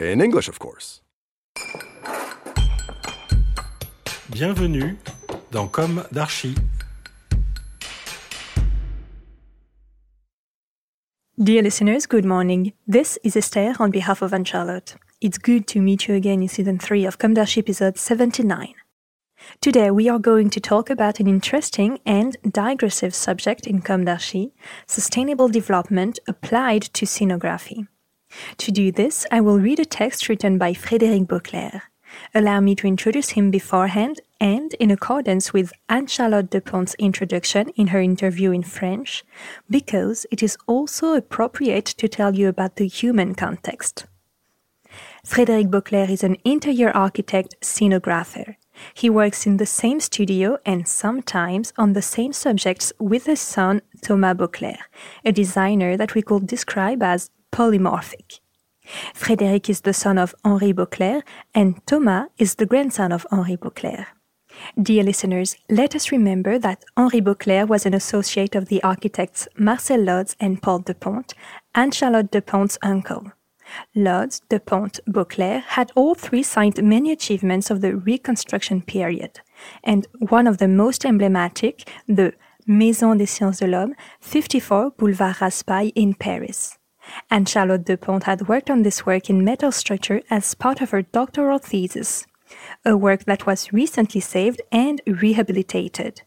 In English, of course. Bienvenue dans Comme d'Archi. Dear listeners, good morning. This is Esther on behalf of Anne Charlotte. It's good to meet you again in season 3 of Comme d'Archi episode 79. Today we are going to talk about an interesting and digressive subject in Comme d'Archi, sustainable development applied to scenography. To do this, I will read a text written by Frédéric Beauclair. Allow me to introduce him beforehand and in accordance with Anne-Charlotte Deponte's introduction in her interview in French, because it is also appropriate to tell you about the human context. Frédéric Beauclair is an interior architect scenographer. He works in the same studio and sometimes on the same subjects with his son Thomas Beauclair, a designer that we could describe as polymorphic. Frédéric is the son of Henri Beauclair, and Thomas is the grandson of Henri Beauclair. Dear listeners, let us remember that Henri Beauclair was an associate of the architects Marcel Lods and Paul Depondt, and Charlotte Deponte's uncle. Lods, Depondt, Beauclair had all three signed many achievements of the Reconstruction period, and one of the most emblematic, the Maison des Sciences de l'Homme, 54 Boulevard Raspail in Paris. And Charlotte Dupont had worked on this work in metal structure as part of her doctoral thesis, a work that was recently saved and rehabilitated.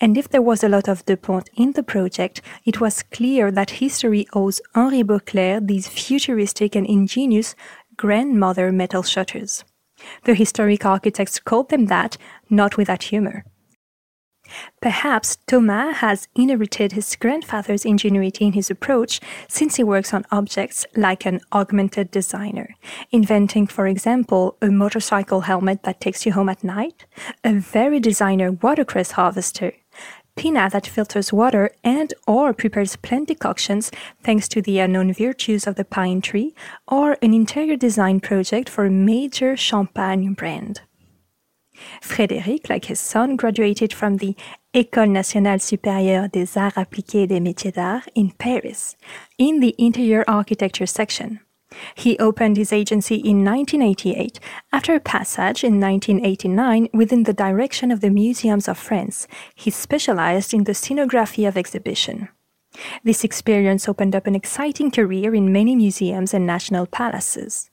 And if there was a lot of Dupont in the project, it was clear that history owes Henri Beauclair these futuristic and ingenious grandmother metal shutters. The historic architects called them that, not without humor. Perhaps Thomas has inherited his grandfather's ingenuity in his approach since he works on objects like an augmented designer, inventing, for example, a motorcycle helmet that takes you home at night, a very designer watercress harvester, Pina that filters water and or prepares plant decoctions thanks to the unknown virtues of the pine tree, or an interior design project for a major champagne brand. Frédéric, like his son, graduated from the École nationale supérieure des arts appliqués des métiers d'art in Paris, in the interior architecture section. He opened his agency in 1988 after a passage in 1989 within the direction of the Museums of France. He specialized in the scenography of exhibition. This experience opened up an exciting career in many museums and national palaces.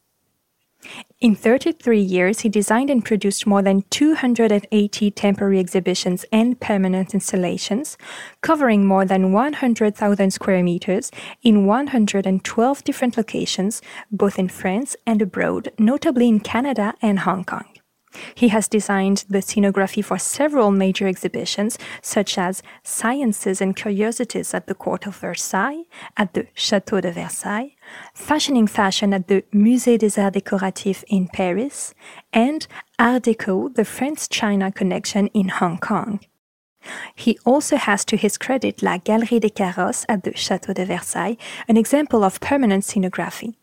In 33 years, he designed and produced more than 280 temporary exhibitions and permanent installations, covering more than 100,000 square meters in 112 different locations, both in France and abroad, notably in Canada and Hong Kong. He has designed the scenography for several major exhibitions, such as Sciences and Curiosities at the Court of Versailles, at the Château de Versailles, Fashioning Fashion at the Musée des Arts Décoratifs in Paris, and Art Deco, the France China connection in Hong Kong. He also has to his credit La Galerie des Carrosses at the Château de Versailles, an example of permanent scenography.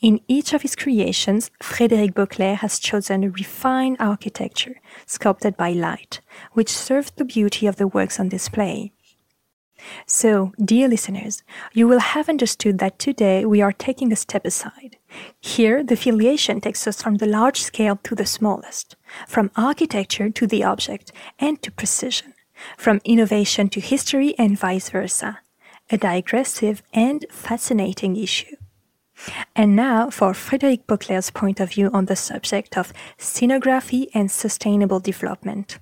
In each of his creations, Frédéric Beauclair has chosen a refined architecture, sculpted by light, which serves the beauty of the works on display. So, dear listeners, you will have understood that today we are taking a step aside. Here, the filiation takes us from the large scale to the smallest, from architecture to the object and to precision, from innovation to history and vice versa. A digressive and fascinating issue. And now for Frédéric Beauclair's point of view on the subject of scenography and sustainable development.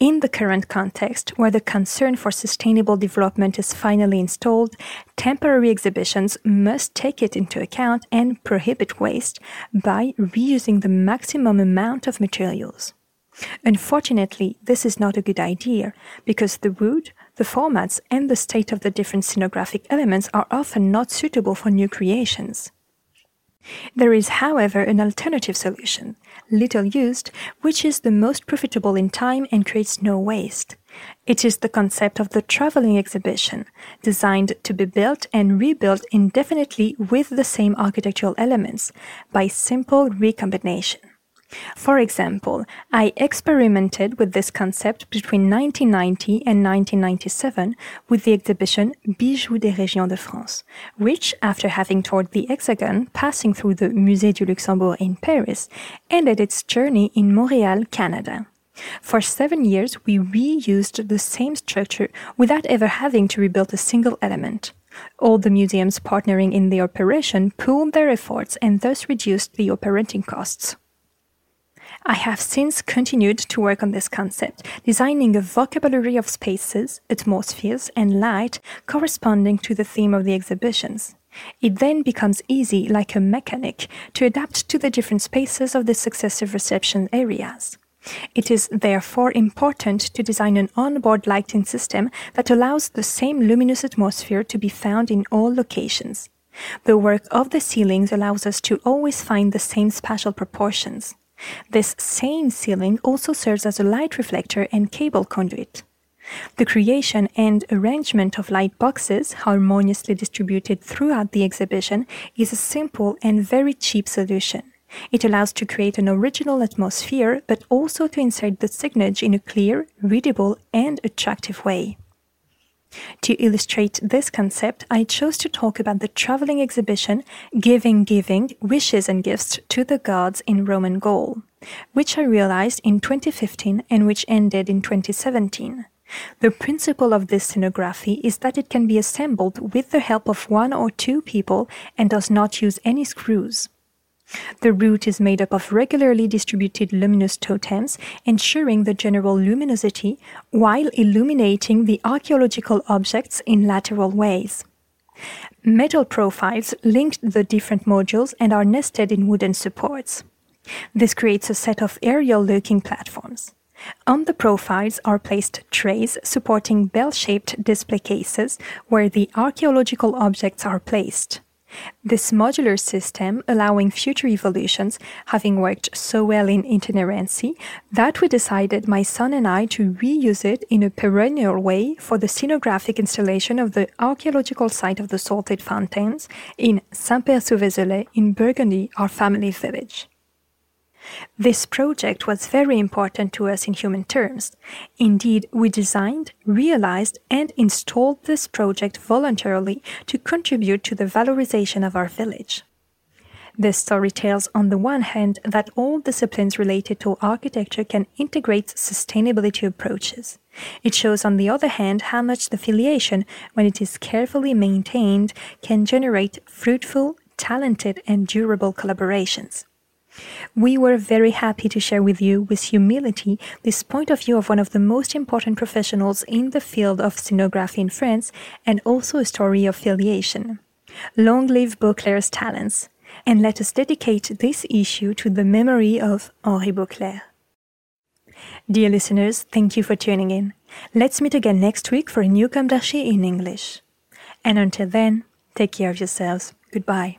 In the current context, where the concern for sustainable development is finally installed, temporary exhibitions must take it into account and prohibit waste by reusing the maximum amount of materials. Unfortunately, this is not a good idea because the wood, the formats, and the state of the different scenographic elements are often not suitable for new creations. There is, however, an alternative solution, little used, which is the most profitable in time and creates no waste. It is the concept of the traveling exhibition, designed to be built and rebuilt indefinitely with the same architectural elements by simple recombination. For example, I experimented with this concept between 1990 and 1997 with the exhibition Bijoux des Régions de France, which, after having toured the Hexagon, passing through the Musée du Luxembourg in Paris, ended its journey in Montreal, Canada. For seven years, we reused the same structure without ever having to rebuild a single element. All the museums partnering in the operation pooled their efforts and thus reduced the operating costs. I have since continued to work on this concept, designing a vocabulary of spaces, atmospheres, and light corresponding to the theme of the exhibitions. It then becomes easy, like a mechanic, to adapt to the different spaces of the successive reception areas. It is therefore important to design an onboard lighting system that allows the same luminous atmosphere to be found in all locations. The work of the ceilings allows us to always find the same spatial proportions. This same ceiling also serves as a light reflector and cable conduit. The creation and arrangement of light boxes, harmoniously distributed throughout the exhibition, is a simple and very cheap solution. It allows to create an original atmosphere, but also to insert the signage in a clear, readable, and attractive way. To illustrate this concept, I chose to talk about the traveling exhibition Giving Giving Wishes and Gifts to the Gods in Roman Gaul, which I realized in 2015 and which ended in 2017. The principle of this scenography is that it can be assembled with the help of one or two people and does not use any screws. The route is made up of regularly distributed luminous totems, ensuring the general luminosity while illuminating the archaeological objects in lateral ways. Metal profiles link the different modules and are nested in wooden supports. This creates a set of aerial looking platforms. On the profiles are placed trays supporting bell shaped display cases where the archaeological objects are placed. This modular system, allowing future evolutions, having worked so well in itinerancy, that we decided, my son and I, to reuse it in a perennial way for the scenographic installation of the archaeological site of the salted fountains in Saint-Père-sous-Vézelay in Burgundy, our family village. This project was very important to us in human terms. Indeed, we designed, realized, and installed this project voluntarily to contribute to the valorization of our village. This story tells, on the one hand, that all disciplines related to architecture can integrate sustainability approaches. It shows, on the other hand, how much the filiation, when it is carefully maintained, can generate fruitful, talented, and durable collaborations. We were very happy to share with you, with humility, this point of view of one of the most important professionals in the field of scenography in France and also a story of filiation. Long live Beauclair's talents, and let us dedicate this issue to the memory of Henri Beauclair. Dear listeners, thank you for tuning in. Let's meet again next week for a new d'Archi in English. And until then, take care of yourselves. Goodbye.